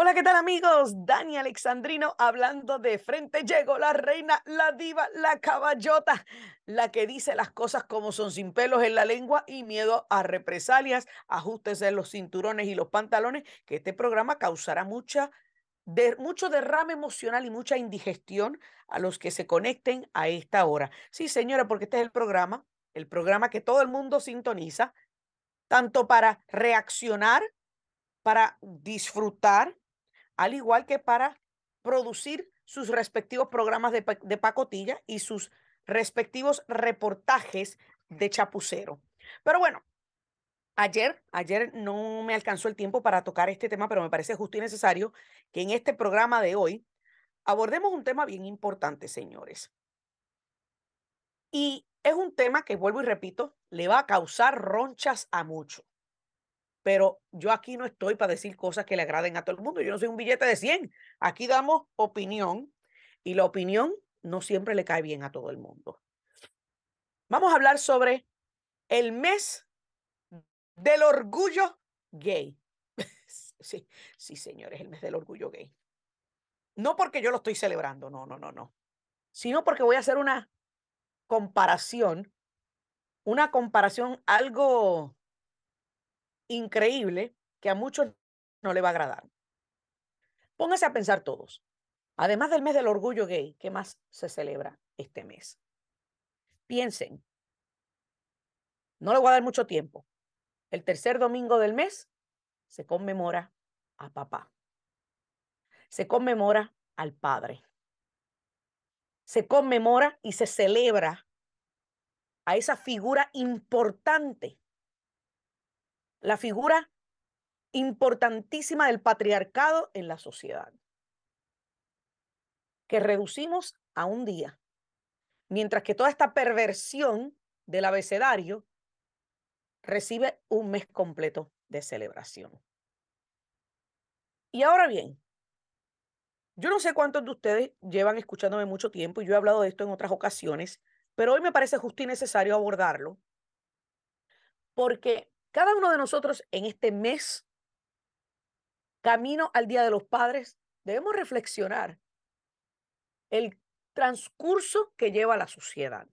Hola, ¿qué tal amigos? Dani Alexandrino hablando de frente. Llegó la reina, la diva, la caballota, la que dice las cosas como son sin pelos en la lengua y miedo a represalias. Ajústese los cinturones y los pantalones, que este programa causará mucha, de, mucho derrame emocional y mucha indigestión a los que se conecten a esta hora. Sí, señora, porque este es el programa, el programa que todo el mundo sintoniza, tanto para reaccionar para disfrutar, al igual que para producir sus respectivos programas de, de pacotilla y sus respectivos reportajes de chapucero. Pero bueno, ayer, ayer no me alcanzó el tiempo para tocar este tema, pero me parece justo y necesario que en este programa de hoy abordemos un tema bien importante, señores. Y es un tema que, vuelvo y repito, le va a causar ronchas a muchos pero yo aquí no estoy para decir cosas que le agraden a todo el mundo. Yo no soy un billete de 100. Aquí damos opinión y la opinión no siempre le cae bien a todo el mundo. Vamos a hablar sobre el mes del orgullo gay. Sí, sí, señores, el mes del orgullo gay. No porque yo lo estoy celebrando, no, no, no, no. Sino porque voy a hacer una comparación, una comparación algo increíble que a muchos no le va a agradar. Póngase a pensar todos. Además del mes del orgullo gay, ¿qué más se celebra este mes? Piensen. No le voy a dar mucho tiempo. El tercer domingo del mes se conmemora a papá. Se conmemora al padre. Se conmemora y se celebra a esa figura importante la figura importantísima del patriarcado en la sociedad, que reducimos a un día, mientras que toda esta perversión del abecedario recibe un mes completo de celebración. Y ahora bien, yo no sé cuántos de ustedes llevan escuchándome mucho tiempo y yo he hablado de esto en otras ocasiones, pero hoy me parece justo y necesario abordarlo porque cada uno de nosotros en este mes, camino al Día de los Padres, debemos reflexionar el transcurso que lleva la sociedad.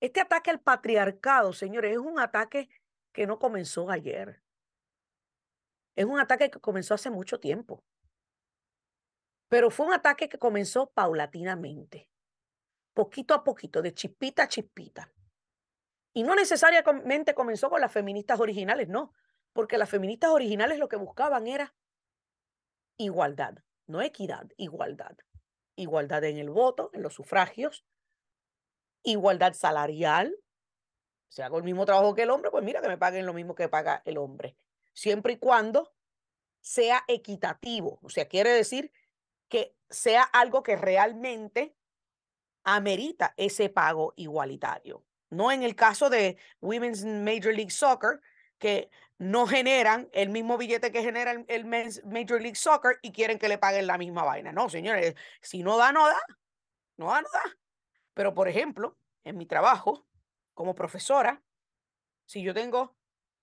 Este ataque al patriarcado, señores, es un ataque que no comenzó ayer. Es un ataque que comenzó hace mucho tiempo. Pero fue un ataque que comenzó paulatinamente, poquito a poquito, de chispita a chispita. Y no necesariamente comenzó con las feministas originales, no, porque las feministas originales lo que buscaban era igualdad, no equidad, igualdad. Igualdad en el voto, en los sufragios, igualdad salarial. Si hago el mismo trabajo que el hombre, pues mira que me paguen lo mismo que paga el hombre. Siempre y cuando sea equitativo. O sea, quiere decir que sea algo que realmente amerita ese pago igualitario. No en el caso de Women's Major League Soccer, que no generan el mismo billete que genera el, Major League Soccer y quieren que le paguen la misma vaina. No, señores, si no da, no da. No da, no da. Pero, por ejemplo, en mi trabajo como profesora, si yo tengo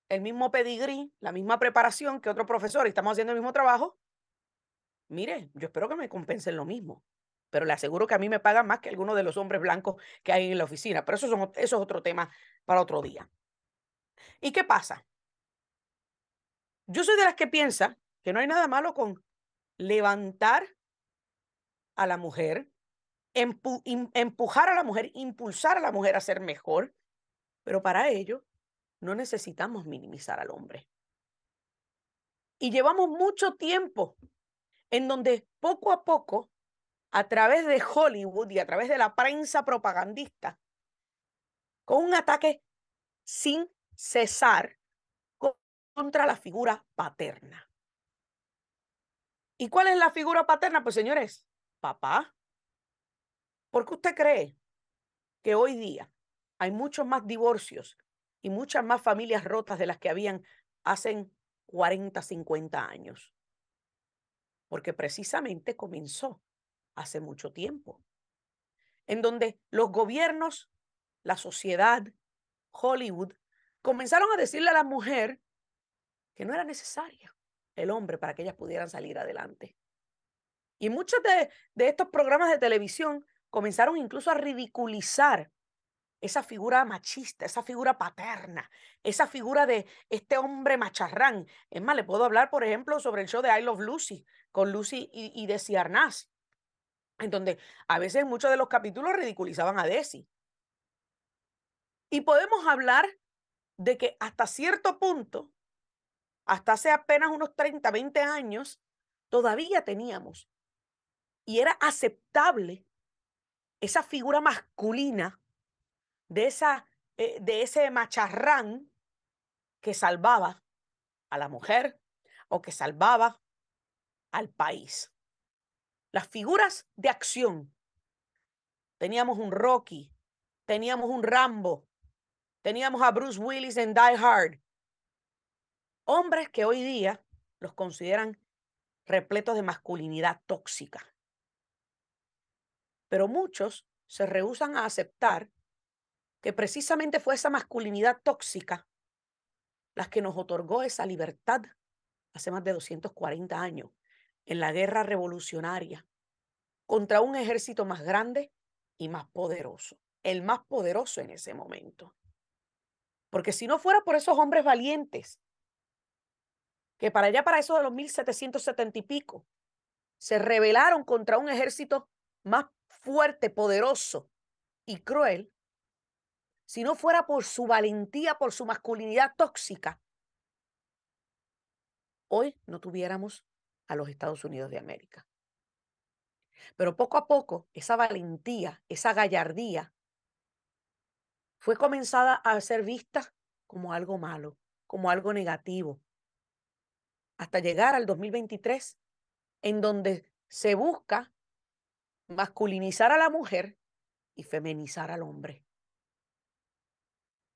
el mismo pedigrí, la misma preparación que otro profesor y estamos haciendo el mismo trabajo, mire, yo espero que me compensen lo mismo pero le aseguro que a mí me pagan más que algunos de los hombres blancos que hay en la oficina. Pero eso, eso es otro tema para otro día. ¿Y qué pasa? Yo soy de las que piensa que no hay nada malo con levantar a la mujer, empujar a la mujer, impulsar a la mujer a ser mejor, pero para ello no necesitamos minimizar al hombre. Y llevamos mucho tiempo en donde poco a poco a través de Hollywood y a través de la prensa propagandista, con un ataque sin cesar contra la figura paterna. ¿Y cuál es la figura paterna? Pues señores, papá. ¿Por qué usted cree que hoy día hay muchos más divorcios y muchas más familias rotas de las que habían hace 40, 50 años? Porque precisamente comenzó hace mucho tiempo, en donde los gobiernos, la sociedad, Hollywood, comenzaron a decirle a la mujer que no era necesaria, el hombre para que ellas pudieran salir adelante. Y muchos de, de estos programas de televisión comenzaron incluso a ridiculizar esa figura machista, esa figura paterna, esa figura de este hombre macharrán. Es más, le puedo hablar, por ejemplo, sobre el show de I Love Lucy, con Lucy y, y Desi Arnaz, en donde a veces muchos de los capítulos ridiculizaban a Desi. Y podemos hablar de que hasta cierto punto, hasta hace apenas unos 30, 20 años, todavía teníamos y era aceptable esa figura masculina de, esa, eh, de ese macharrán que salvaba a la mujer o que salvaba al país. Las figuras de acción. Teníamos un Rocky, teníamos un Rambo, teníamos a Bruce Willis en Die Hard. Hombres que hoy día los consideran repletos de masculinidad tóxica. Pero muchos se rehusan a aceptar que precisamente fue esa masculinidad tóxica la que nos otorgó esa libertad hace más de 240 años en la guerra revolucionaria contra un ejército más grande y más poderoso, el más poderoso en ese momento. Porque si no fuera por esos hombres valientes, que para allá, para eso de los 1770 y pico, se rebelaron contra un ejército más fuerte, poderoso y cruel, si no fuera por su valentía, por su masculinidad tóxica, hoy no tuviéramos a los Estados Unidos de América. Pero poco a poco, esa valentía, esa gallardía, fue comenzada a ser vista como algo malo, como algo negativo, hasta llegar al 2023, en donde se busca masculinizar a la mujer y feminizar al hombre.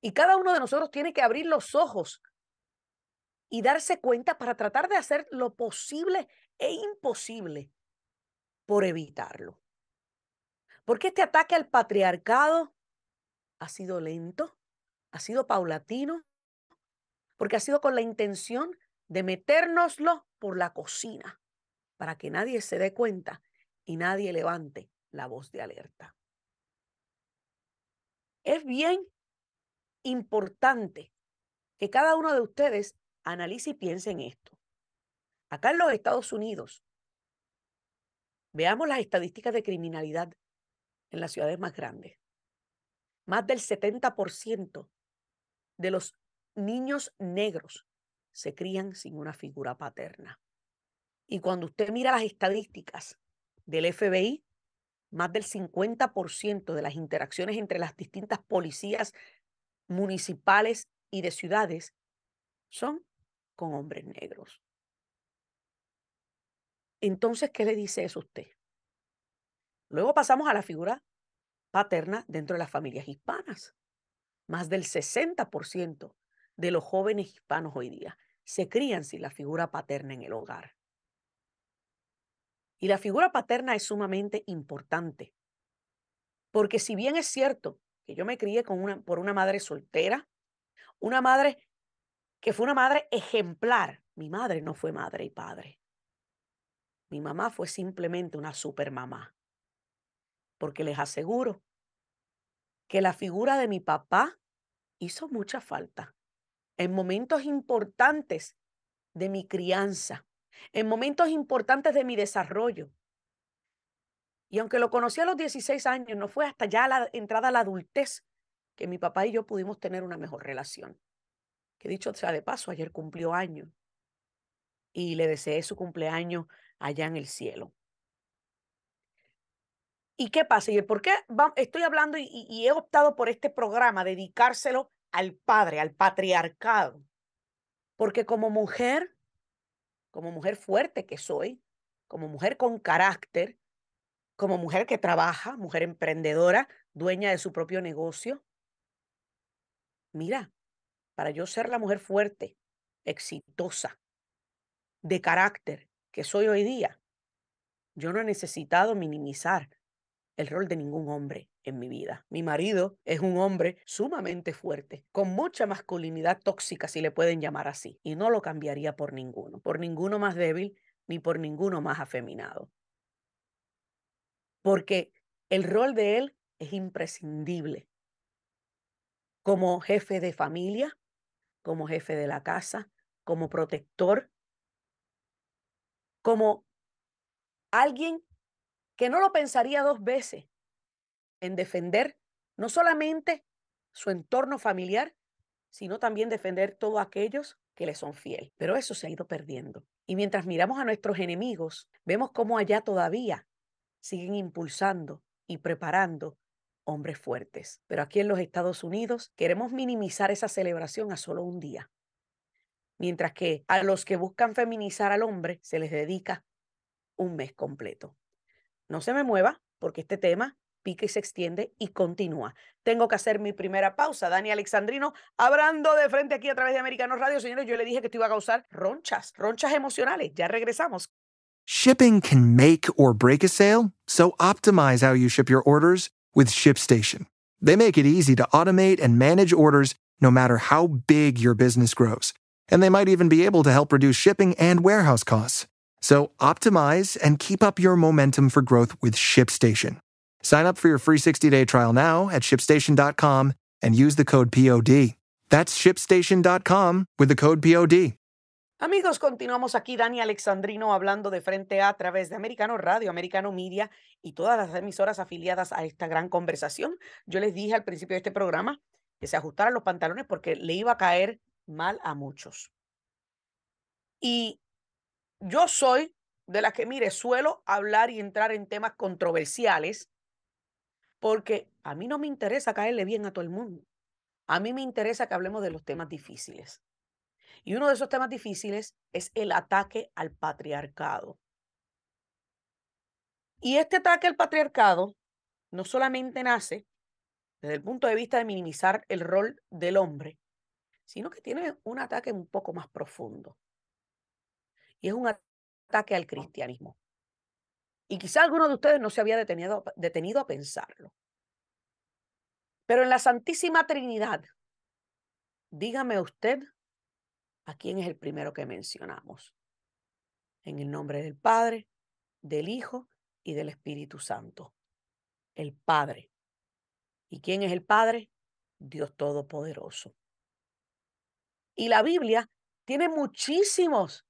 Y cada uno de nosotros tiene que abrir los ojos y darse cuenta para tratar de hacer lo posible e imposible por evitarlo. Porque este ataque al patriarcado ha sido lento, ha sido paulatino, porque ha sido con la intención de metérnoslo por la cocina para que nadie se dé cuenta y nadie levante la voz de alerta. Es bien importante que cada uno de ustedes analice y piense en esto. Acá en los Estados Unidos, veamos las estadísticas de criminalidad en las ciudades más grandes. Más del 70% de los niños negros se crían sin una figura paterna. Y cuando usted mira las estadísticas del FBI, más del 50% de las interacciones entre las distintas policías municipales y de ciudades son con hombres negros. Entonces, ¿qué le dice eso a usted? Luego pasamos a la figura paterna dentro de las familias hispanas. Más del 60% de los jóvenes hispanos hoy día se crían sin la figura paterna en el hogar. Y la figura paterna es sumamente importante, porque si bien es cierto que yo me crié con una, por una madre soltera, una madre que fue una madre ejemplar. Mi madre no fue madre y padre. Mi mamá fue simplemente una supermamá. Porque les aseguro que la figura de mi papá hizo mucha falta en momentos importantes de mi crianza, en momentos importantes de mi desarrollo. Y aunque lo conocí a los 16 años, no fue hasta ya la entrada a la adultez que mi papá y yo pudimos tener una mejor relación. Que dicho sea de paso, ayer cumplió años y le deseé su cumpleaños allá en el cielo. ¿Y qué pasa? ¿Y por qué estoy hablando y, y he optado por este programa, dedicárselo al padre, al patriarcado? Porque como mujer, como mujer fuerte que soy, como mujer con carácter, como mujer que trabaja, mujer emprendedora, dueña de su propio negocio. Mira, para yo ser la mujer fuerte, exitosa, de carácter que soy hoy día, yo no he necesitado minimizar el rol de ningún hombre en mi vida. Mi marido es un hombre sumamente fuerte, con mucha masculinidad tóxica, si le pueden llamar así, y no lo cambiaría por ninguno, por ninguno más débil ni por ninguno más afeminado. Porque el rol de él es imprescindible. Como jefe de familia, como jefe de la casa, como protector, como alguien que no lo pensaría dos veces en defender no solamente su entorno familiar, sino también defender todos aquellos que le son fiel. Pero eso se ha ido perdiendo. Y mientras miramos a nuestros enemigos, vemos cómo allá todavía siguen impulsando y preparando hombres fuertes. Pero aquí en los Estados Unidos queremos minimizar esa celebración a solo un día. Mientras que a los que buscan feminizar al hombre se les dedica un mes completo. No se me mueva porque este tema pica y se extiende y continúa. Tengo que hacer mi primera pausa. Dani Alexandrino, hablando de frente aquí a través de Americano Radio. Señores, yo le dije que esto iba a causar ronchas, ronchas emocionales. Ya regresamos. Shipping can make or break a sale, so optimize how you ship your orders with ShipStation. They make it easy to automate and manage orders no matter how big your business grows. And they might even be able to help reduce shipping and warehouse costs. So optimize and keep up your momentum for growth with ShipStation. Sign up for your free 60-day trial now at shipstation.com and use the code POD. That's shipstation.com with the code POD. Amigos, continuamos aquí, Dani Alexandrino, hablando de frente a, través de Americano Radio, Americano Media y todas las emisoras afiliadas a esta gran conversación. Yo les dije al principio de este programa que se ajustaran los pantalones porque le iba a caer mal a muchos. Y yo soy de las que, mire, suelo hablar y entrar en temas controversiales porque a mí no me interesa caerle bien a todo el mundo. A mí me interesa que hablemos de los temas difíciles. Y uno de esos temas difíciles es el ataque al patriarcado. Y este ataque al patriarcado no solamente nace desde el punto de vista de minimizar el rol del hombre, sino que tiene un ataque un poco más profundo. Y es un ataque al cristianismo. Y quizá alguno de ustedes no se había detenido, detenido a pensarlo. Pero en la Santísima Trinidad, dígame usted a quién es el primero que mencionamos. En el nombre del Padre, del Hijo y del Espíritu Santo. El Padre. ¿Y quién es el Padre? Dios Todopoderoso. Y la Biblia tiene muchísimos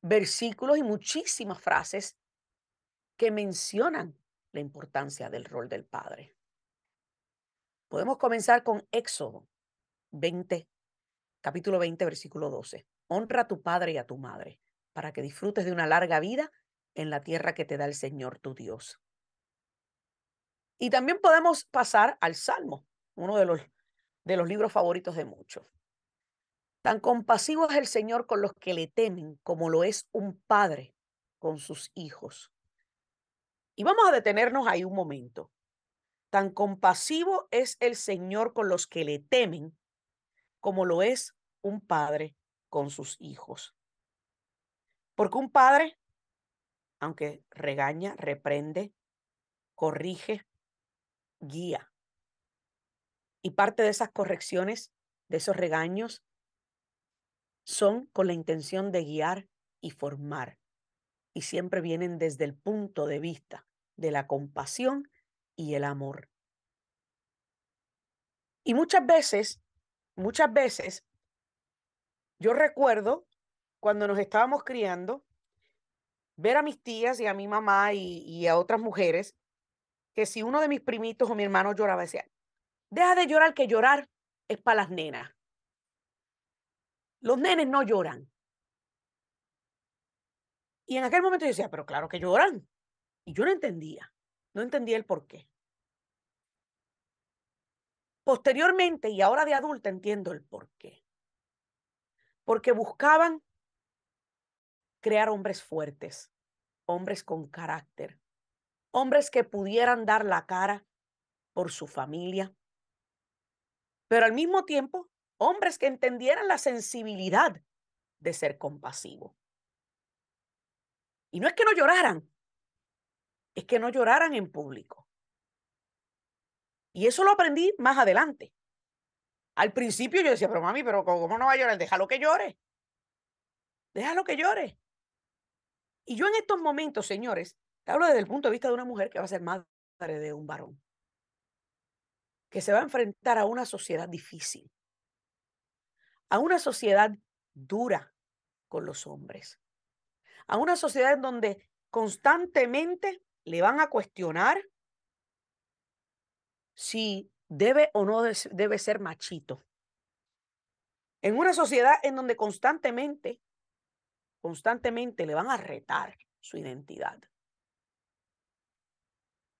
versículos y muchísimas frases que mencionan la importancia del rol del padre. Podemos comenzar con Éxodo 20, capítulo 20, versículo 12. Honra a tu padre y a tu madre para que disfrutes de una larga vida en la tierra que te da el Señor tu Dios. Y también podemos pasar al Salmo, uno de los, de los libros favoritos de muchos. Tan compasivo es el Señor con los que le temen como lo es un padre con sus hijos. Y vamos a detenernos ahí un momento. Tan compasivo es el Señor con los que le temen como lo es un padre con sus hijos. Porque un padre, aunque regaña, reprende, corrige, guía. Y parte de esas correcciones, de esos regaños, son con la intención de guiar y formar. Y siempre vienen desde el punto de vista de la compasión y el amor. Y muchas veces, muchas veces, yo recuerdo cuando nos estábamos criando, ver a mis tías y a mi mamá y, a otras mujeres, que si uno de mis primitos o mi hermano lloraba, decía, deja de llorar, que llorar es para las nenas. Los nenes no lloran. Y en aquel momento yo decía, pero claro que lloran. Y yo no entendía, no entendía el por qué. Posteriormente y ahora de adulta entiendo el por qué. Porque buscaban crear hombres fuertes, hombres con carácter, hombres que pudieran dar la cara por su familia, pero al mismo tiempo hombres que entendieran la sensibilidad de ser compasivo. Y no es que no lloraran, es que no lloraran en público. Y eso lo aprendí más adelante. Al principio yo decía, pero mami, pero ¿cómo no va a llorar? Déjalo que llore. Déjalo que llore. Y yo en estos momentos, señores, te hablo desde el punto de vista de una mujer que va a ser madre de un varón, que se va a enfrentar a una sociedad difícil, a una sociedad dura con los hombres, a una sociedad en donde constantemente le van a cuestionar si debe o no debe ser machito. En una sociedad en donde constantemente, constantemente le van a retar su identidad.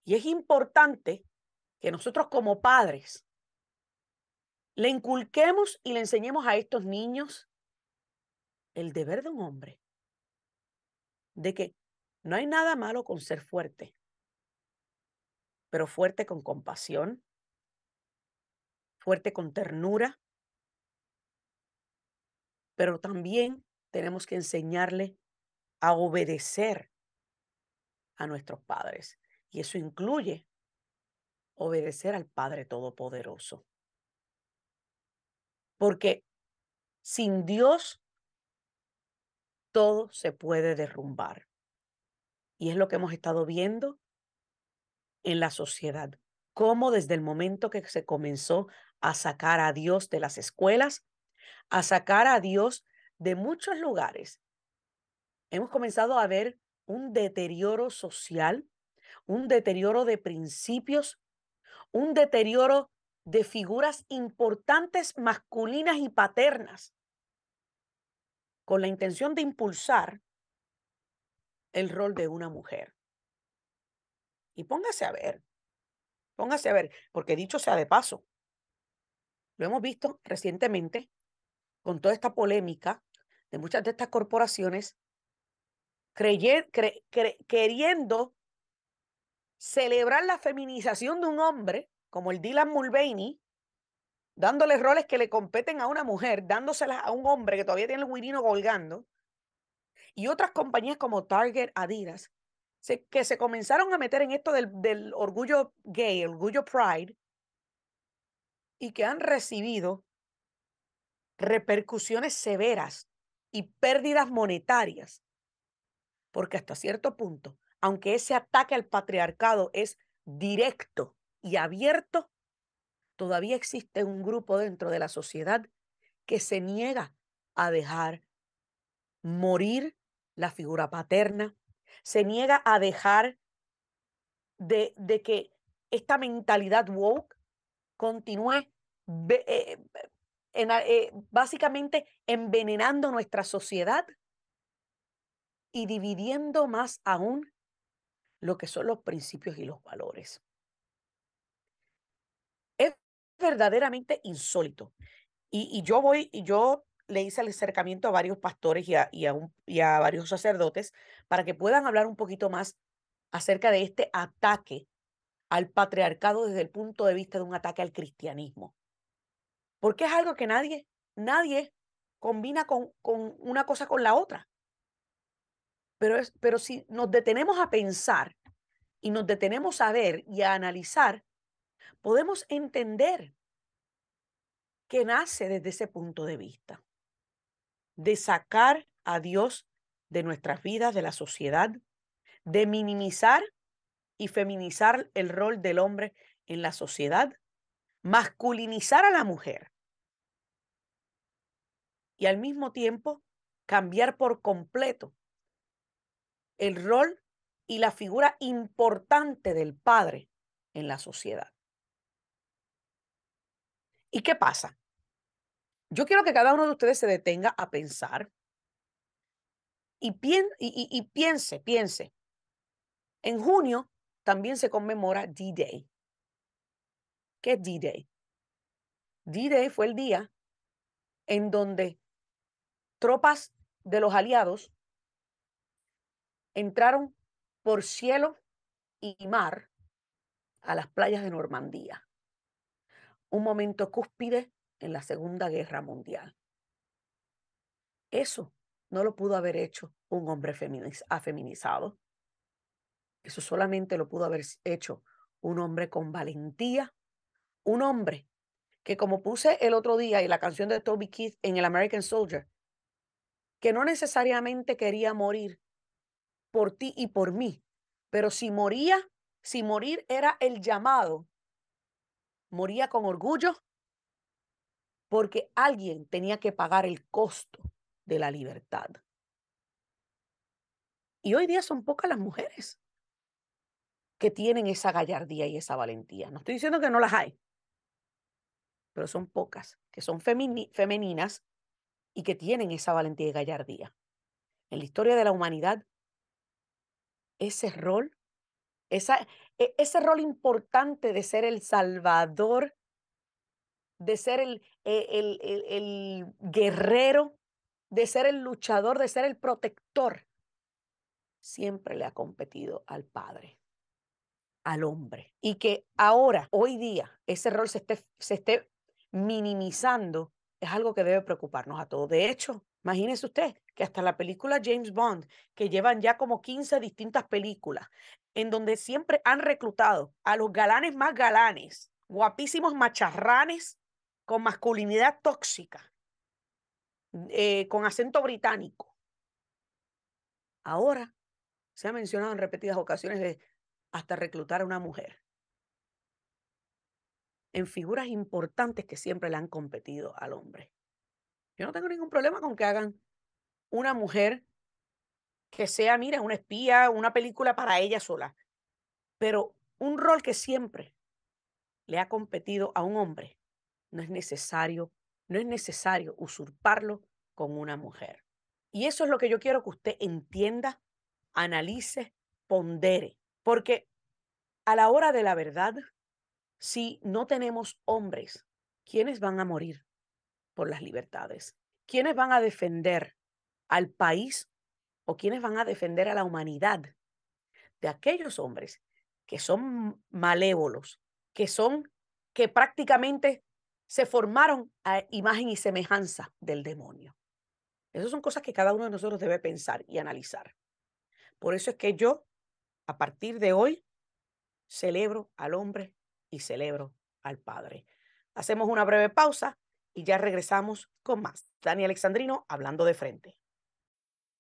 Y es importante que nosotros como padres le inculquemos y le enseñemos a estos niños el deber de un hombre, de que no hay nada malo con ser fuerte, pero fuerte con compasión, fuerte con ternura, pero también tenemos que enseñarle a obedecer a nuestros padres. Y eso incluye obedecer al Padre Todopoderoso. Porque sin Dios todo se puede derrumbar. Y es lo que hemos estado viendo en la sociedad. Cómo desde el momento que se comenzó a sacar a Dios de las escuelas, a sacar a Dios de muchos lugares, hemos comenzado a ver un deterioro social, un deterioro de principios, un deterioro de figuras importantes masculinas y paternas, con la intención de impulsar el rol de una mujer. Y póngase a ver, póngase a ver, porque dicho sea de paso, lo hemos visto recientemente con toda esta polémica de muchas de estas corporaciones queriendo celebrar la feminización de un hombre como el Dylan Mulvaney, dándole roles que le competen a una mujer, dándoselas a un hombre que todavía tiene el guirino colgando, y otras compañías como Target, Adidas, que se comenzaron a meter en esto del, del orgullo gay, orgullo pride, y que han recibido repercusiones severas y pérdidas monetarias, porque hasta cierto punto, aunque ese ataque al patriarcado es directo y abierto, todavía existe un grupo dentro de la sociedad que se niega a dejar morir la figura paterna, se niega a dejar de, de que esta mentalidad woke continúe eh, eh, básicamente envenenando nuestra sociedad y dividiendo más aún lo que son los principios y los valores. Es verdaderamente insólito. Y, yo voy, y yo le hice el acercamiento a varios pastores y a, y a varios sacerdotes para que puedan hablar un poquito más acerca de este ataque al patriarcado desde el punto de vista de un ataque al cristianismo. Porque es algo que nadie, nadie combina con, con una cosa con la otra. Pero, es, pero si nos detenemos a pensar y nos detenemos a ver y a analizar, podemos entender que nace desde ese punto de vista, de sacar a Dios de nuestras vidas, de la sociedad, de minimizar y feminizar el rol del hombre en la sociedad, masculinizar a la mujer y al mismo tiempo cambiar por completo el rol y la figura importante del padre en la sociedad. ¿Y qué pasa? Yo quiero que cada uno de ustedes se detenga a pensar y, y piense, piense. En junio también se conmemora D-Day. ¿Qué es D-Day? D-Day fue el día en donde tropas de los aliados entraron por cielo y mar a las playas de Normandía. Un momento cúspide en la Segunda Guerra Mundial. Eso no lo pudo haber hecho un hombre afeminizado. Eso solamente lo pudo haber hecho un hombre con valentía un hombre que como puse el otro día y la canción de Toby Keith en el American Soldier, que no necesariamente quería morir por ti y por mí, pero si moría, si morir era el llamado, moría con orgullo porque alguien tenía que pagar el costo de la libertad. Y hoy día son pocas las mujeres que tienen esa gallardía y esa valentía. No estoy diciendo que no las hay, pero son pocas, que son femeninas y que tienen esa valentía y gallardía. En la historia de la humanidad, ese rol, esa, e, ese rol importante de ser el salvador, de ser el, e, el, el, el guerrero, de ser el luchador, de ser el protector, siempre le ha competido al Padre, al hombre. Y que ahora, hoy día, ese rol se esté, se esté minimizando es algo que debe preocuparnos a todos. De hecho, imagínese usted que hasta la película James Bond, que llevan ya como 15 distintas películas, en donde siempre han reclutado a los galanes más galanes, guapísimos macharranes con masculinidad tóxica, eh, con acento británico. Ahora se ha mencionado en repetidas ocasiones de hasta reclutar a una mujer en figuras importantes que siempre le han competido al hombre. Yo no tengo ningún problema con que hagan una mujer que sea, mira, una espía, una película para ella sola, pero un rol que siempre le ha competido a un hombre, no es necesario, no es necesario usurparlo con una mujer. Y eso es lo que yo quiero que usted entienda, analice, pondere, porque a la hora de la verdad, si no tenemos hombres, ¿quiénes van a morir por las libertades? ¿Quiénes van a defender al país o quiénes van a defender a la humanidad de aquellos hombres que son malévolos, que son, que prácticamente se formaron a imagen y semejanza del demonio? Esas son cosas que cada uno de nosotros debe pensar y analizar. Por eso es que yo, a partir de hoy, celebro al hombre y celebro al Padre. Hacemos una breve pausa y ya regresamos con más. Dani Alexandrino hablando de frente.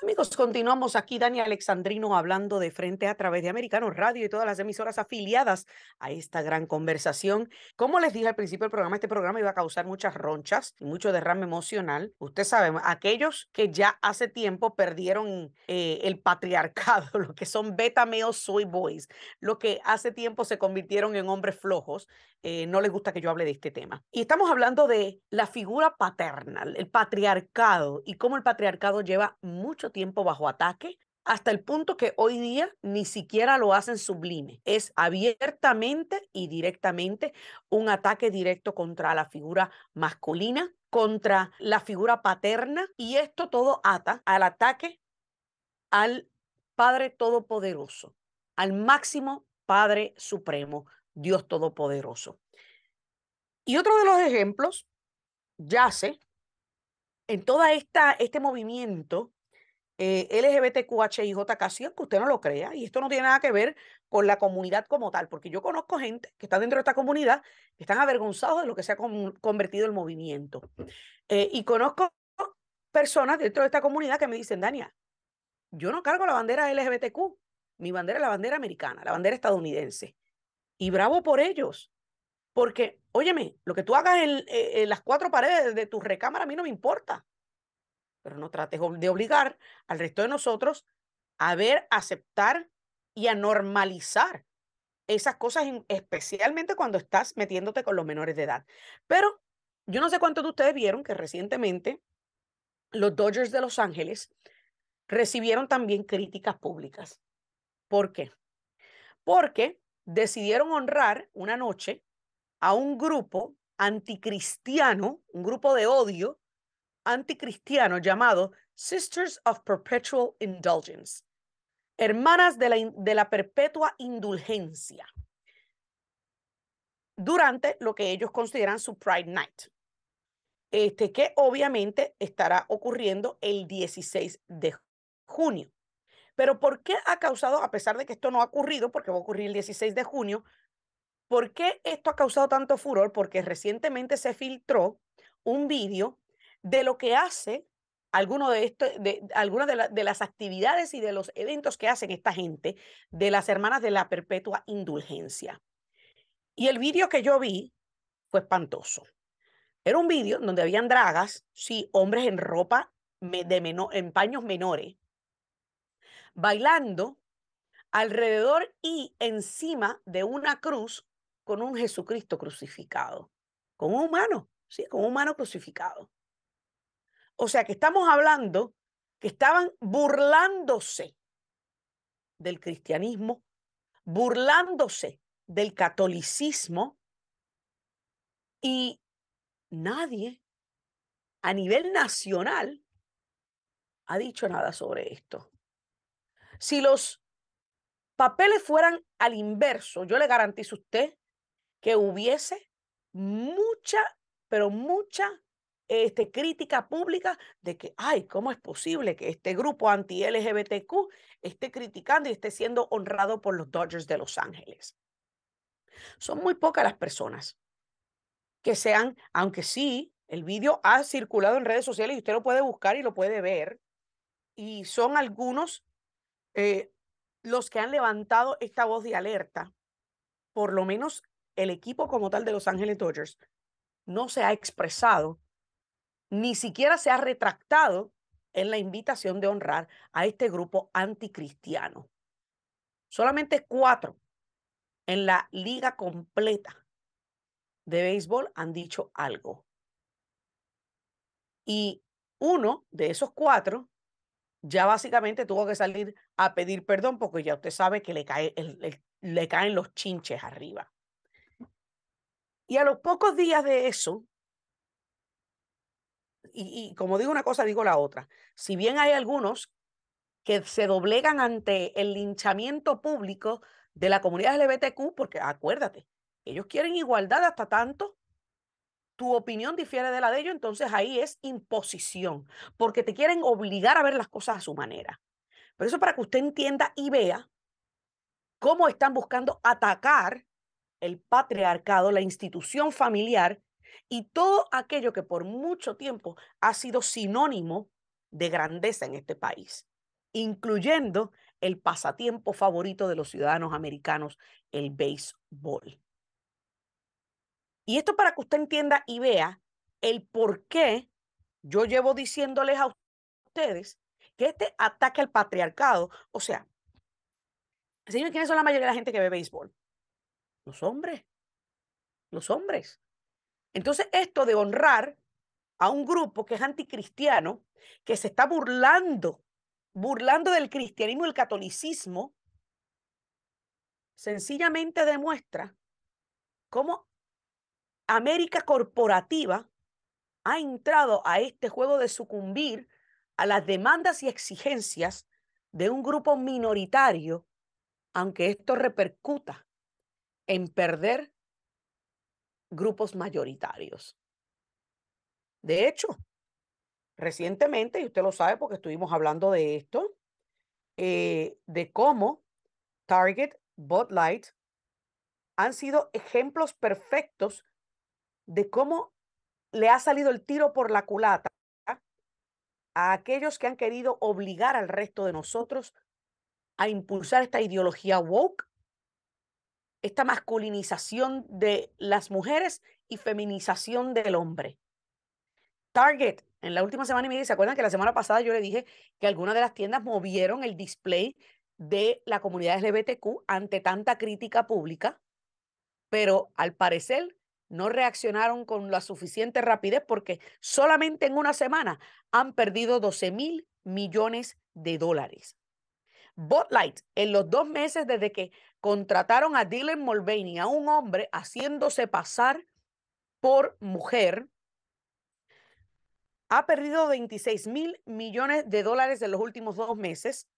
Amigos, continuamos aquí, Dani Alexandrino, hablando de frente a través de Americano Radio y todas las emisoras afiliadas a esta gran conversación. Como les dije al principio del programa, este programa iba a causar muchas ronchas y mucho derrame emocional. Usted sabe, aquellos que ya hace tiempo perdieron eh, el patriarcado, lo que son beta male soy boys, lo que hace tiempo se convirtieron en hombres flojos, eh, no les gusta que yo hable de este tema. Y estamos hablando de la figura paternal, el patriarcado y cómo el patriarcado lleva mucho tiempo bajo ataque hasta el punto que hoy día ni siquiera lo hacen sublime. Es abiertamente y directamente un ataque directo contra la figura masculina, contra la figura paterna y esto todo ata al ataque al Padre Todopoderoso, al máximo Padre Supremo, Dios Todopoderoso. Y otro de los ejemplos yace en esta este movimiento eh, LGBTQHIJK, aunque usted no lo crea, y esto no tiene nada que ver con la comunidad como tal, porque yo conozco gente que está dentro de esta comunidad que están avergonzados de lo que se ha convertido el movimiento. Eh, y conozco personas dentro de esta comunidad que me dicen, Dania, yo no cargo la bandera LGBTQ, mi bandera es la bandera americana, la bandera estadounidense. Y bravo por ellos, porque, óyeme, lo que tú hagas en, eh, en las cuatro paredes de tu recámara a mí no me importa pero no trates de obligar al resto de nosotros a ver, aceptar y a normalizar esas cosas, especialmente cuando estás metiéndote con los menores de edad. Pero yo no sé cuántos de ustedes vieron que recientemente los Dodgers de Los Ángeles recibieron también críticas públicas. ¿Por qué? Porque decidieron honrar una noche a un grupo anticristiano, un grupo de odio anticristiano llamado Sisters of Perpetual Indulgence, hermanas de la, de la perpetua indulgencia, durante lo que ellos consideran su Pride Night, este, que obviamente estará ocurriendo el 16 de junio. Pero ¿por qué ha causado, a pesar de que esto no ha ocurrido, porque va a ocurrir el 16 de junio, ¿por qué esto ha causado tanto furor? Porque recientemente se filtró un vídeo de lo que hace alguno de esto, de, algunas de, las actividades y de los eventos que hacen esta gente de las hermanas de la perpetua indulgencia. Y el vídeo que yo vi fue espantoso. Era un vídeo donde habían dragas, sí, hombres en ropa de menor, en paños menores, bailando alrededor y encima de una cruz con un Jesucristo crucificado, con un humano, sí, con un humano crucificado. O sea que estamos hablando que estaban burlándose del cristianismo, burlándose del catolicismo y nadie a nivel nacional ha dicho nada sobre esto. Si los papeles fueran al inverso, yo le garantizo a usted que hubiese mucha, pero mucha este, crítica pública de que, ay, ¿cómo es posible que este grupo anti-LGBTQ esté criticando y esté siendo honrado por los Dodgers de Los Ángeles? Son muy pocas las personas que sean, aunque sí, el vídeo ha circulado en redes sociales y usted lo puede buscar y lo puede ver, y son algunos eh, los que han levantado esta voz de alerta, por lo menos el equipo como tal de Los Ángeles Dodgers no se ha expresado ni siquiera se ha retractado en la invitación de honrar a este grupo anticristiano. Solamente cuatro en la liga completa de béisbol han dicho algo. Y uno de esos cuatro ya básicamente tuvo que salir a pedir perdón porque ya usted sabe que le, le caen los chinches arriba. Y a los pocos días de eso, y, como digo una cosa, digo la otra. Si bien hay algunos que se doblegan ante el linchamiento público de la comunidad LGBTQ, porque acuérdate, ellos quieren igualdad hasta tanto tu opinión difiere de la de ellos, entonces ahí es imposición, porque te quieren obligar a ver las cosas a su manera. Pero eso para que usted entienda y vea cómo están buscando atacar el patriarcado, la institución familiar y todo aquello que por mucho tiempo ha sido sinónimo de grandeza en este país, incluyendo el pasatiempo favorito de los ciudadanos americanos, el béisbol. Y esto para que usted entienda y vea el por qué yo llevo diciéndoles a ustedes que este ataque al patriarcado, o sea, señor, ¿quiénes son la mayoría de la gente que ve béisbol? Los hombres. Los hombres. Entonces, esto de honrar a un grupo que es anticristiano, que se está burlando, burlando del cristianismo y el catolicismo, sencillamente demuestra cómo América corporativa ha entrado a este juego de sucumbir a las demandas y exigencias de un grupo minoritario, aunque esto repercuta en perder grupos mayoritarios. De hecho, recientemente, y usted lo sabe porque estuvimos hablando de esto, eh, de cómo Target, Bud Light han sido ejemplos perfectos de cómo le ha salido el tiro por la culata a aquellos que han querido obligar al resto de nosotros a impulsar esta ideología woke esta masculinización de las mujeres y feminización del hombre. Target, en la última semana y media, ¿se acuerdan que la semana pasada yo le dije que algunas de las tiendas movieron el display de la comunidad LGBTQ ante tanta crítica pública? Pero al parecer no reaccionaron con la suficiente rapidez porque solamente en una semana han perdido 12 mil millones de dólares. Bud Light, en los dos meses desde que contrataron a Dylan Mulvaney, a un hombre haciéndose pasar por mujer, ha perdido 26 mil millones de dólares en los últimos dos meses.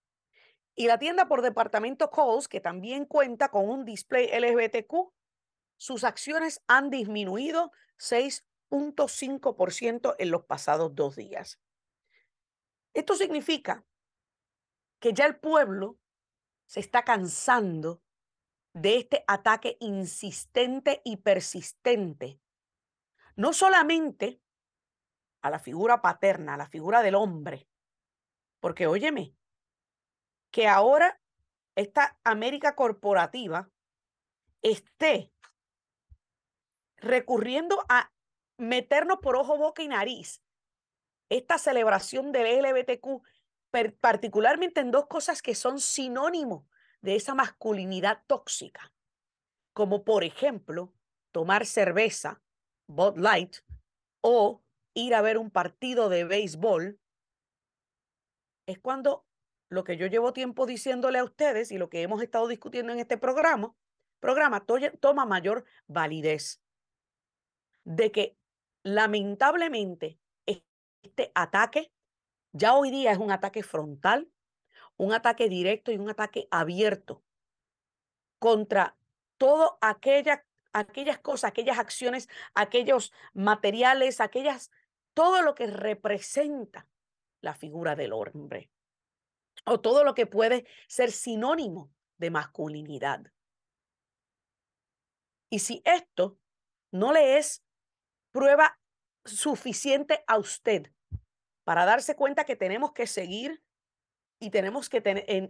Y la tienda por departamento Kohl's, que también cuenta con un display LGBTQ, sus acciones han disminuido 6.5% en los pasados dos días. Esto significa que ya el pueblo se está cansando de este ataque insistente y persistente, no solamente a la figura paterna, a la figura del hombre, porque óyeme, que ahora esta América corporativa esté recurriendo a meternos por ojo, boca y nariz esta celebración del LGBTQ, particularmente en dos cosas que son sinónimos de esa masculinidad tóxica, como por ejemplo tomar cerveza, Bud Light, o ir a ver un partido de béisbol, es cuando lo que yo llevo tiempo diciéndole a ustedes y lo que hemos estado discutiendo en este programa, programa toma mayor validez. De que lamentablemente este ataque ya hoy día es un ataque frontal, un ataque directo y un ataque abierto contra todas aquella, aquellas cosas, aquellas acciones, aquellos materiales, aquellas, todo lo que representa la figura del hombre o todo lo que puede ser sinónimo de masculinidad. Y si esto no le es prueba suficiente a usted para darse cuenta que tenemos que seguir y tenemos que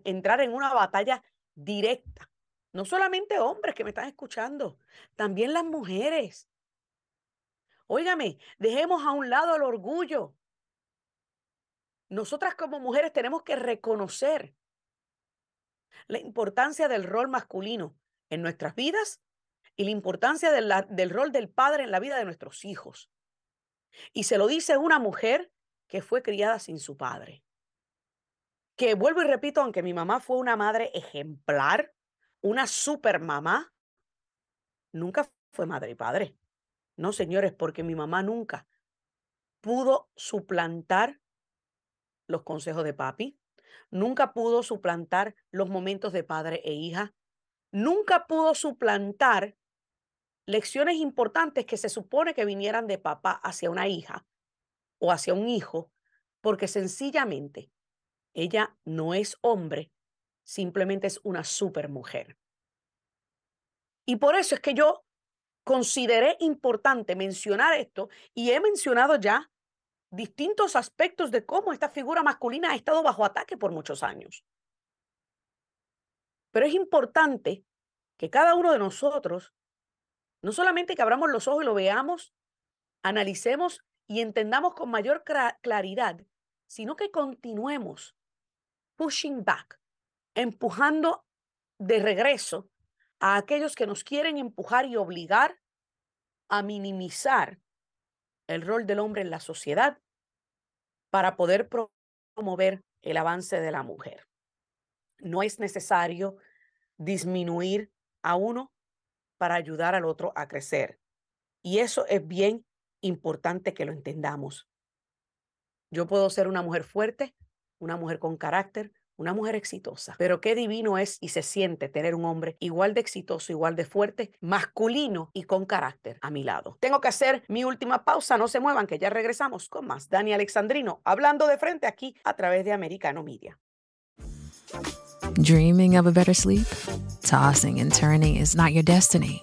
entrar en una batalla directa. No solamente hombres que me están escuchando, también las mujeres. Óigame, dejemos a un lado el orgullo. Nosotras como mujeres tenemos que reconocer la importancia del rol masculino en nuestras vidas y la importancia del rol del padre en la vida de nuestros hijos. Y se lo dice una mujer que fue criada sin su padre. Que vuelvo y repito, aunque mi mamá fue una madre ejemplar, una super mamá, nunca fue madre y padre. No, señores, porque mi mamá nunca pudo suplantar los consejos de papi, nunca pudo suplantar los momentos de padre e hija, nunca pudo suplantar lecciones importantes que se supone que vinieran de papá hacia una hija o hacia un hijo, porque sencillamente ella no es hombre, simplemente es una supermujer. Y por eso es que yo consideré importante mencionar esto y he mencionado ya distintos aspectos de cómo esta figura masculina ha estado bajo ataque por muchos años. Pero es importante que cada uno de nosotros, no solamente que abramos los ojos y lo veamos, analicemos y entendamos con mayor claridad, sino que continuemos pushing back, empujando de regreso a aquellos que nos quieren empujar y obligar a minimizar el rol del hombre en la sociedad para poder promover el avance de la mujer. No es necesario disminuir a uno para ayudar al otro a crecer. Y eso es bien importante que lo entendamos. Yo puedo ser una mujer fuerte, una mujer con carácter, una mujer exitosa. Pero qué divino es y se siente tener un hombre igual de exitoso, igual de fuerte, masculino y con carácter a mi lado. Tengo que hacer mi última pausa, no se muevan que ya regresamos con más. Dani Alexandrino hablando de frente aquí a través de Americano Media. Dreaming of a better sleep? Tossing and turning is not your destiny.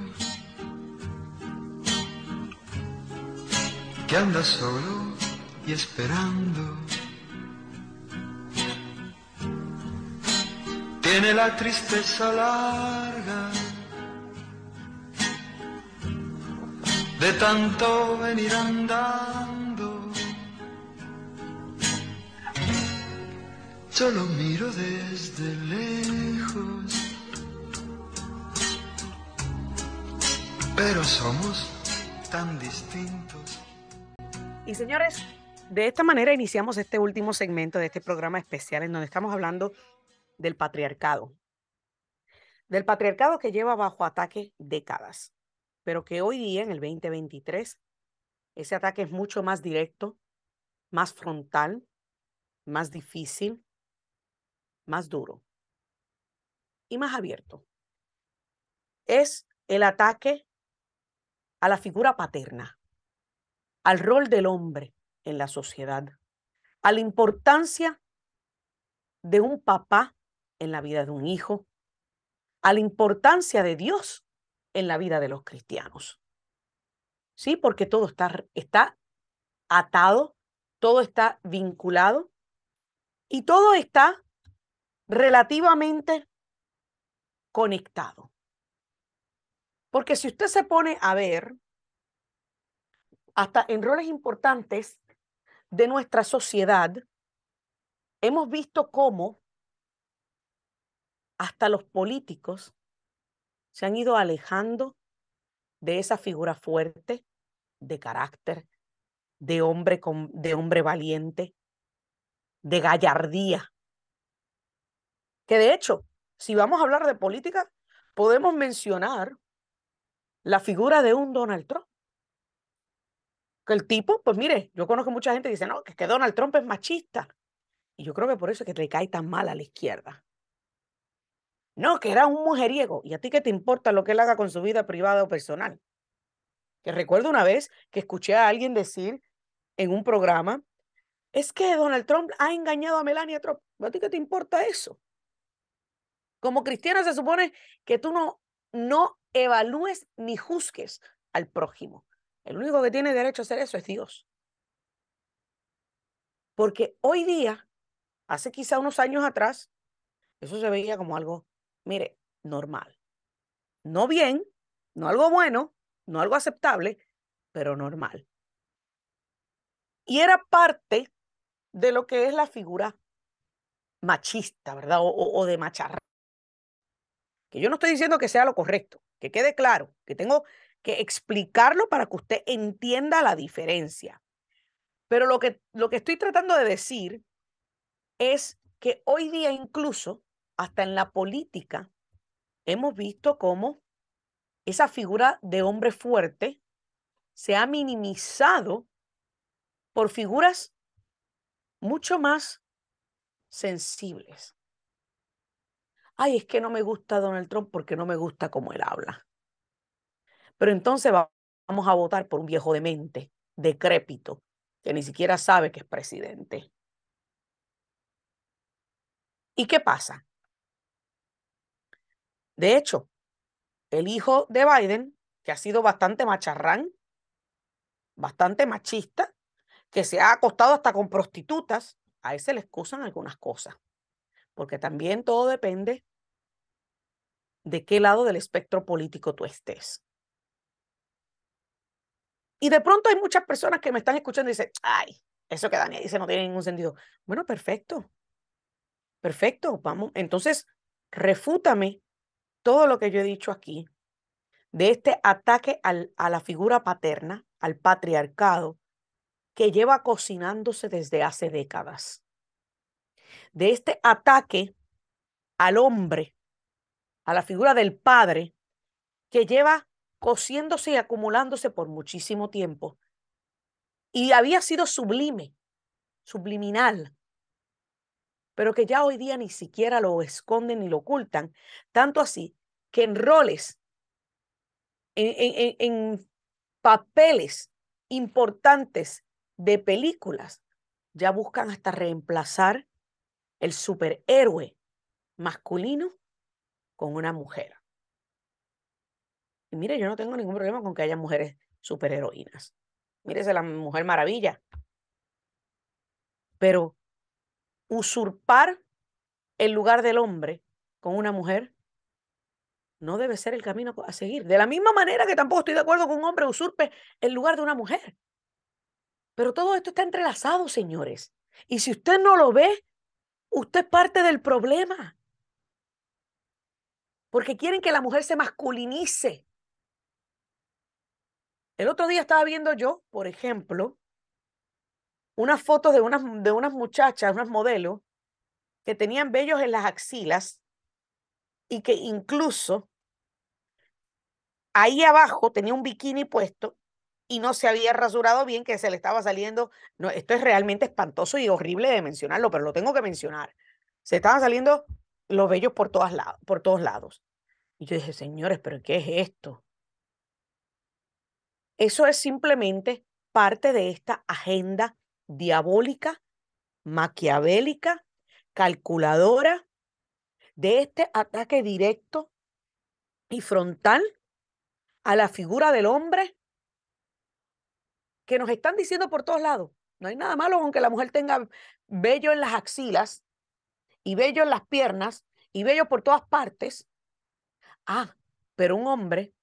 que anda solo y esperando Viene la tristeza larga de tanto venir andando. Solo miro desde lejos, pero somos tan distintos. Y señores, de esta manera iniciamos este último segmento de este programa especial en donde estamos hablando del patriarcado. Del patriarcado que lleva bajo ataque décadas, pero que hoy día, en el 2023, ese ataque es mucho más directo, más frontal, más difícil, más duro y más abierto. Es el ataque a la figura paterna, al rol del hombre en la sociedad, a la importancia de un papá en la vida de un hijo, a la importancia de Dios en la vida de los cristianos. Sí, porque todo está, está atado, todo está vinculado y todo está relativamente conectado. Porque si usted se pone a ver, hasta en roles importantes de nuestra sociedad, hemos visto cómo hasta los políticos se han ido alejando de esa figura fuerte, de carácter, de hombre, con, de hombre valiente, de gallardía. Que de hecho, si vamos a hablar de política, podemos mencionar la figura de un Donald Trump. Que el tipo, pues mire, yo conozco mucha gente que dice, no, que, es que Donald Trump es machista. Y yo creo que por eso es que le cae tan mal a la izquierda. No, que era un mujeriego. ¿Y a ti qué te importa lo que él haga con su vida privada o personal? Que recuerdo una vez que escuché a alguien decir en un programa, es que Donald Trump ha engañado a Melania Trump. ¿A ti qué te importa eso? Como cristiana se supone que tú no, no evalúes ni juzgues al prójimo. El único que tiene derecho a hacer eso es Dios. Porque hoy día, hace quizá unos años atrás, eso se veía como algo mire, normal. No bien, no algo bueno, no algo aceptable, pero normal. Y era parte de lo que es la figura machista, ¿verdad? O, de macharra. Que yo no estoy diciendo que sea lo correcto, que quede claro, que tengo que explicarlo para que usted entienda la diferencia. Pero lo que, lo que estoy tratando de decir es que hoy día incluso hasta en la política, hemos visto cómo esa figura de hombre fuerte se ha minimizado por figuras mucho más sensibles. Ay, es que no me gusta Donald Trump porque no me gusta cómo él habla. Pero entonces vamos a votar por un viejo demente, decrépito, que ni siquiera sabe que es presidente. ¿Y qué pasa? De hecho, el hijo de Biden, que ha sido bastante macharrán, bastante machista, que se ha acostado hasta con prostitutas, a ese le excusan algunas cosas, porque también todo depende de qué lado del espectro político tú estés. Y de pronto hay muchas personas que me están escuchando y dicen, ay, eso que Daniel dice no tiene ningún sentido. Bueno, perfecto. Perfecto, vamos. Entonces, refútame todo lo que yo he dicho aquí, de este ataque al, a la figura paterna, al patriarcado, que lleva cocinándose desde hace décadas. De este ataque al hombre, a la figura del padre, que lleva cociéndose y acumulándose por muchísimo tiempo. Y había sido sublime, subliminal, pero que ya hoy día ni siquiera lo esconden ni lo ocultan, tanto así que en roles, en, papeles importantes de películas, ya buscan hasta reemplazar el superhéroe masculino con una mujer. Y mire, yo no tengo ningún problema con que haya mujeres superheroínas. Mírese la Mujer Maravilla. Pero usurpar el lugar del hombre con una mujer no debe ser el camino a seguir. De la misma manera que tampoco estoy de acuerdo con un hombre usurpe el lugar de una mujer. Pero todo esto está entrelazado, señores. Y si usted no lo ve, usted es parte del problema. Porque quieren que la mujer se masculinice. El otro día estaba viendo yo, por ejemplo, unas fotos de unas, de unas muchachas, unas modelos, que tenían vellos en las axilas y que incluso ahí abajo tenía un bikini puesto y no se había rasurado bien, que se le estaba saliendo. No, esto es realmente espantoso y horrible de mencionarlo, pero lo tengo que mencionar. Se estaban saliendo los vellos por, todas lados, por todos lados. Y yo dije, señores, ¿pero qué es esto? Eso es simplemente parte de esta agenda diabólica, maquiavélica, calculadora, de este ataque directo y frontal a la figura del hombre que nos están diciendo por todos lados. No hay nada malo con que la mujer tenga vello en las axilas y vello en las piernas y vello por todas partes. Ah, pero un hombre,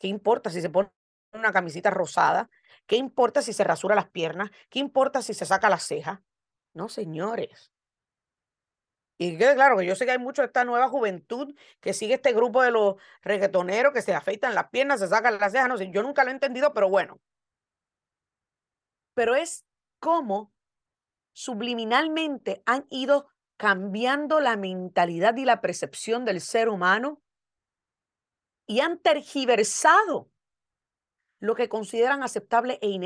¿qué importa si se pone una camisita rosada? ¿Qué importa si se rasura las piernas? ¿Qué importa si se saca la ceja? No, señores. Y quede claro que yo sé que hay mucho de esta nueva juventud que sigue este grupo de los reggaetoneros que se afeitan las piernas, se sacan las cejas. No sé, yo nunca lo he entendido, pero bueno pero es cómo subliminalmente han ido cambiando la mentalidad y la percepción del ser humano y han tergiversado lo que consideran aceptable e,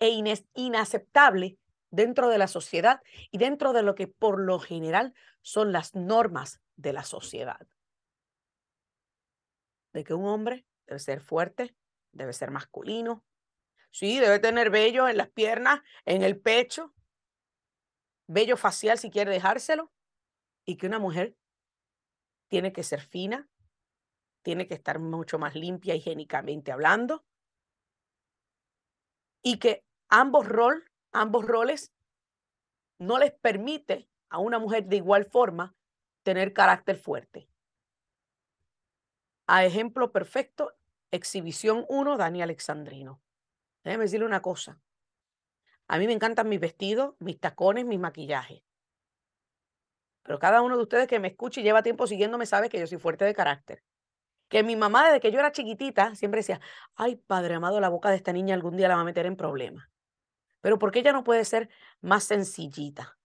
e inaceptable dentro de la sociedad y dentro de lo que por lo general son las normas de la sociedad. De que un hombre debe ser fuerte, debe ser masculino, Sí, debe tener vello en las piernas, en el pecho, vello facial si quiere dejárselo, y que una mujer tiene que ser fina, tiene que estar mucho más limpia higiénicamente hablando, y que ambos, ambos roles no les permite a una mujer de igual forma tener carácter fuerte. A ejemplo perfecto, exhibición 1, Dani Alexandrino. Déjeme decirle una cosa. A mí me encantan mis vestidos, mis tacones, mis maquillajes. Pero cada uno de ustedes que me escuche y lleva tiempo siguiéndome sabe que yo soy fuerte de carácter. Que mi mamá, desde que yo era chiquitita, siempre decía, ay, padre amado, la boca de esta niña algún día la va a meter en problemas. Pero ¿por qué ella no puede ser más sencillita?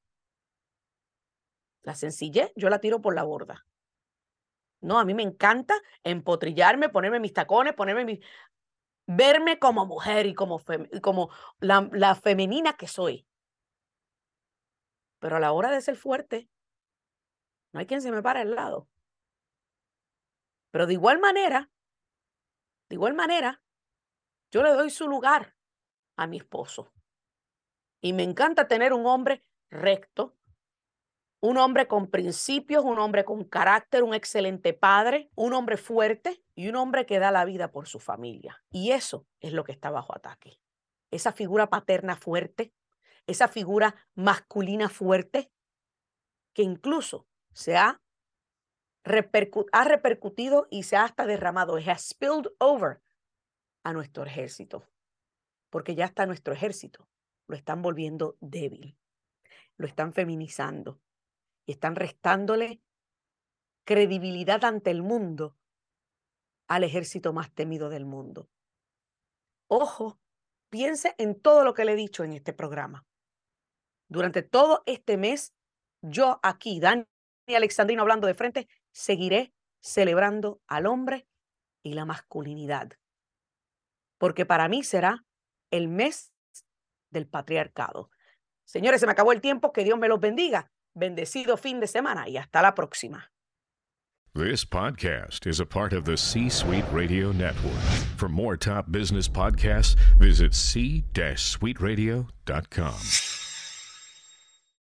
La sencillez yo la tiro por la borda. No, a mí me encanta empotrillarme, ponerme mis tacones, ponerme mis verme como mujer y como, como la, la femenina que soy. Pero a la hora de ser fuerte, no hay quien se me para al lado. Pero de igual manera, de igual manera, yo le doy su lugar a mi esposo. Y me encanta tener un hombre recto, un hombre con principios, un hombre con carácter, un excelente padre, un hombre fuerte y un hombre que da la vida por su familia. Y eso es lo que está bajo ataque. Esa figura paterna fuerte, esa figura masculina fuerte, que incluso se ha, ha repercutido y se ha hasta derramado, has spilled over a nuestro ejército, porque ya está nuestro ejército, lo están volviendo débil, lo están feminizando, y están restándole credibilidad ante el mundo al ejército más temido del mundo. Ojo, piense en todo lo que le he dicho en este programa. Durante todo este mes, yo aquí, Dani Alexandrino hablando de frente, seguiré celebrando al hombre y la masculinidad. Porque para mí será el mes del patriarcado. Señores, se me acabó el tiempo, que Dios me los bendiga. Bendecido fin de semana y hasta la próxima. This podcast is a part of the C Suite Radio Network. For more top business podcasts, visit c-suiteradio.com.